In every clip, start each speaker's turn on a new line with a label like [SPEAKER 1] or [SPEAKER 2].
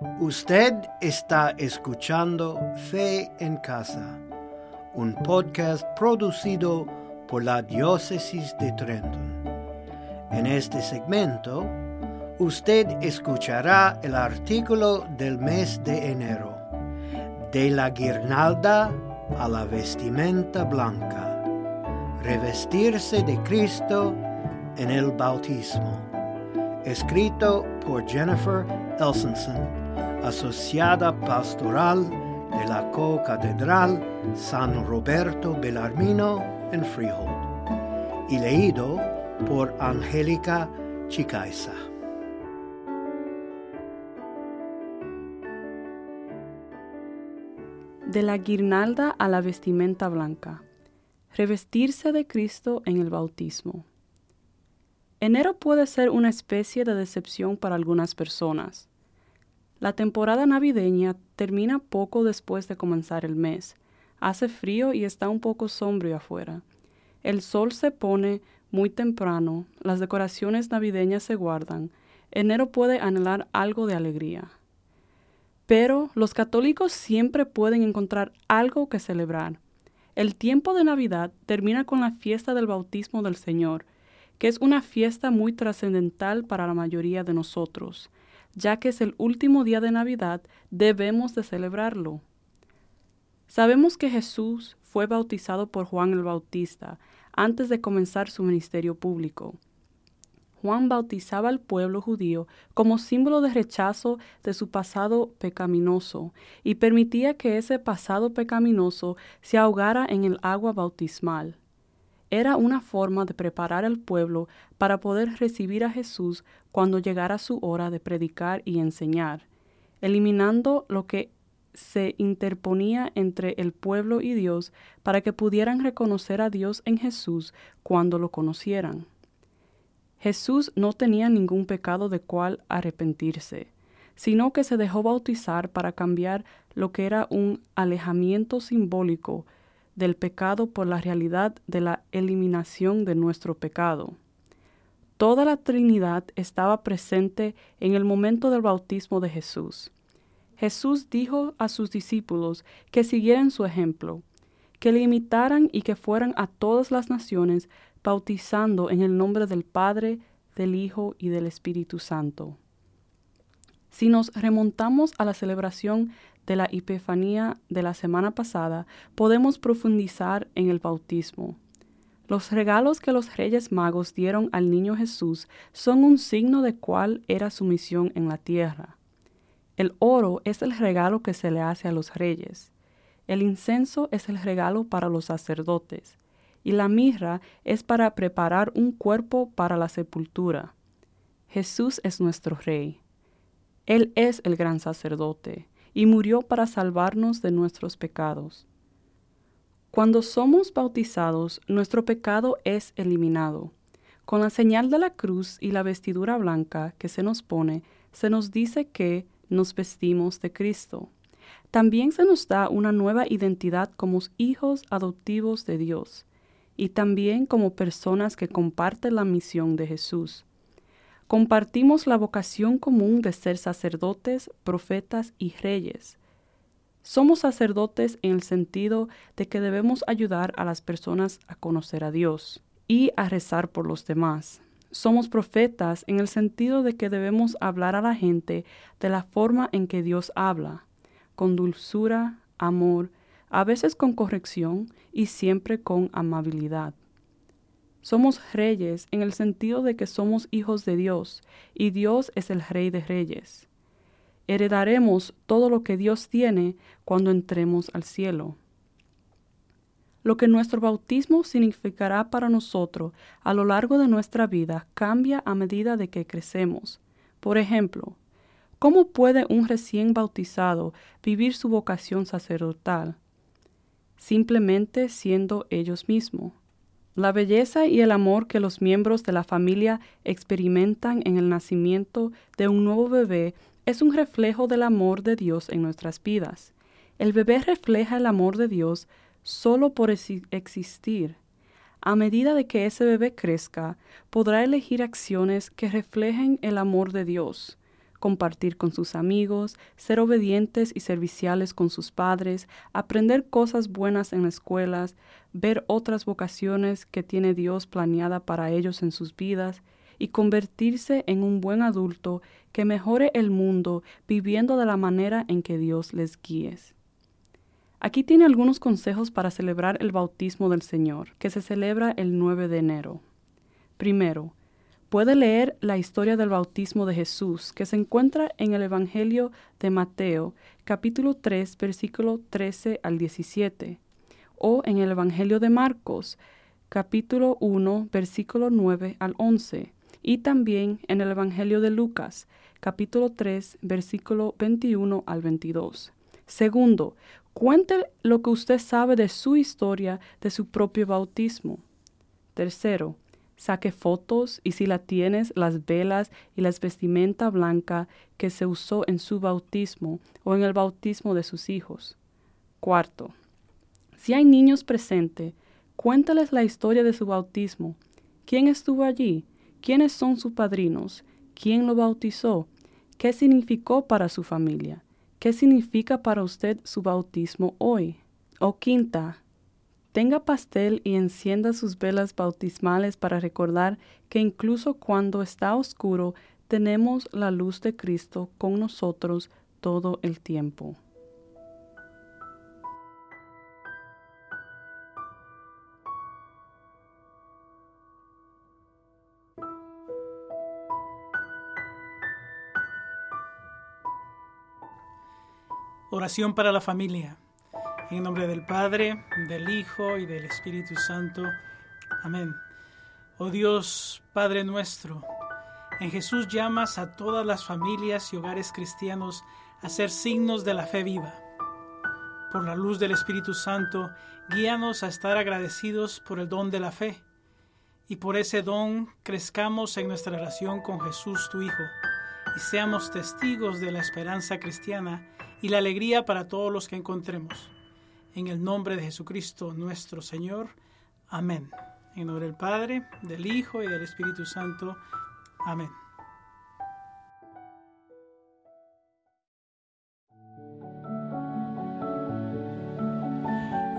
[SPEAKER 1] Usted está escuchando Fe en Casa, un podcast producido por la Diócesis de Trenton. En este segmento, usted escuchará el artículo del mes de enero, de la guirnalda a la vestimenta blanca, revestirse de Cristo en el bautismo, escrito por Jennifer Elsenson asociada pastoral de la Co-Catedral San Roberto Belarmino en Freehold, y leído por Angélica Chicaiza.
[SPEAKER 2] De la guirnalda a la vestimenta blanca. Revestirse de Cristo en el bautismo. Enero puede ser una especie de decepción para algunas personas. La temporada navideña termina poco después de comenzar el mes. Hace frío y está un poco sombrío afuera. El sol se pone muy temprano, las decoraciones navideñas se guardan. Enero puede anhelar algo de alegría. Pero los católicos siempre pueden encontrar algo que celebrar. El tiempo de Navidad termina con la fiesta del bautismo del Señor, que es una fiesta muy trascendental para la mayoría de nosotros ya que es el último día de Navidad, debemos de celebrarlo. Sabemos que Jesús fue bautizado por Juan el Bautista antes de comenzar su ministerio público. Juan bautizaba al pueblo judío como símbolo de rechazo de su pasado pecaminoso y permitía que ese pasado pecaminoso se ahogara en el agua bautismal era una forma de preparar al pueblo para poder recibir a Jesús cuando llegara su hora de predicar y enseñar, eliminando lo que se interponía entre el pueblo y Dios para que pudieran reconocer a Dios en Jesús cuando lo conocieran. Jesús no tenía ningún pecado de cual arrepentirse, sino que se dejó bautizar para cambiar lo que era un alejamiento simbólico del pecado por la realidad de la eliminación de nuestro pecado. Toda la Trinidad estaba presente en el momento del bautismo de Jesús. Jesús dijo a sus discípulos que siguieran su ejemplo, que le imitaran y que fueran a todas las naciones bautizando en el nombre del Padre, del Hijo y del Espíritu Santo. Si nos remontamos a la celebración de la Epifanía de la semana pasada, podemos profundizar en el bautismo. Los regalos que los reyes magos dieron al niño Jesús son un signo de cuál era su misión en la tierra. El oro es el regalo que se le hace a los reyes. El incenso es el regalo para los sacerdotes. Y la mirra es para preparar un cuerpo para la sepultura. Jesús es nuestro Rey. Él es el gran sacerdote y murió para salvarnos de nuestros pecados. Cuando somos bautizados, nuestro pecado es eliminado. Con la señal de la cruz y la vestidura blanca que se nos pone, se nos dice que nos vestimos de Cristo. También se nos da una nueva identidad como hijos adoptivos de Dios y también como personas que comparten la misión de Jesús. Compartimos la vocación común de ser sacerdotes, profetas y reyes. Somos sacerdotes en el sentido de que debemos ayudar a las personas a conocer a Dios y a rezar por los demás. Somos profetas en el sentido de que debemos hablar a la gente de la forma en que Dios habla, con dulzura, amor, a veces con corrección y siempre con amabilidad. Somos reyes en el sentido de que somos hijos de Dios y Dios es el rey de reyes. Heredaremos todo lo que Dios tiene cuando entremos al cielo. Lo que nuestro bautismo significará para nosotros a lo largo de nuestra vida cambia a medida de que crecemos. Por ejemplo, ¿cómo puede un recién bautizado vivir su vocación sacerdotal? Simplemente siendo ellos mismos. La belleza y el amor que los miembros de la familia experimentan en el nacimiento de un nuevo bebé es un reflejo del amor de Dios en nuestras vidas. El bebé refleja el amor de Dios solo por existir. A medida de que ese bebé crezca, podrá elegir acciones que reflejen el amor de Dios, compartir con sus amigos, ser obedientes y serviciales con sus padres, aprender cosas buenas en escuelas, ver otras vocaciones que tiene Dios planeada para ellos en sus vidas y convertirse en un buen adulto que mejore el mundo viviendo de la manera en que Dios les guíe. Aquí tiene algunos consejos para celebrar el bautismo del Señor, que se celebra el 9 de enero. Primero, puede leer la historia del bautismo de Jesús, que se encuentra en el Evangelio de Mateo, capítulo 3, versículo 13 al 17, o en el Evangelio de Marcos, capítulo 1, versículo 9 al 11, y también en el Evangelio de Lucas, capítulo 3, versículo 21 al 22. Segundo, cuente lo que usted sabe de su historia, de su propio bautismo. Tercero, saque fotos y si la tienes, las velas y las vestimenta blanca que se usó en su bautismo o en el bautismo de sus hijos. Cuarto, si hay niños presentes, cuéntales la historia de su bautismo. ¿Quién estuvo allí? ¿Quiénes son sus padrinos? ¿Quién lo bautizó? ¿Qué significó para su familia? ¿Qué significa para usted su bautismo hoy? O quinta, tenga pastel y encienda sus velas bautismales para recordar que incluso cuando está oscuro, tenemos la luz de Cristo con nosotros todo el tiempo.
[SPEAKER 3] Oración para la familia. En nombre del Padre, del Hijo y del Espíritu Santo. Amén. Oh Dios, Padre nuestro, en Jesús llamas a todas las familias y hogares cristianos a ser signos de la fe viva. Por la luz del Espíritu Santo, guíanos a estar agradecidos por el don de la fe y por ese don crezcamos en nuestra relación con Jesús tu Hijo y seamos testigos de la esperanza cristiana y la alegría para todos los que encontremos. En el nombre de Jesucristo nuestro Señor. Amén. En nombre del Padre, del Hijo y del Espíritu Santo. Amén.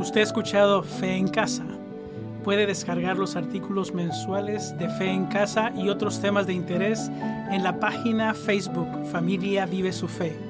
[SPEAKER 3] Usted ha escuchado Fe en Casa. Puede descargar los artículos mensuales de Fe en Casa y otros temas de interés en la página Facebook Familia Vive su Fe.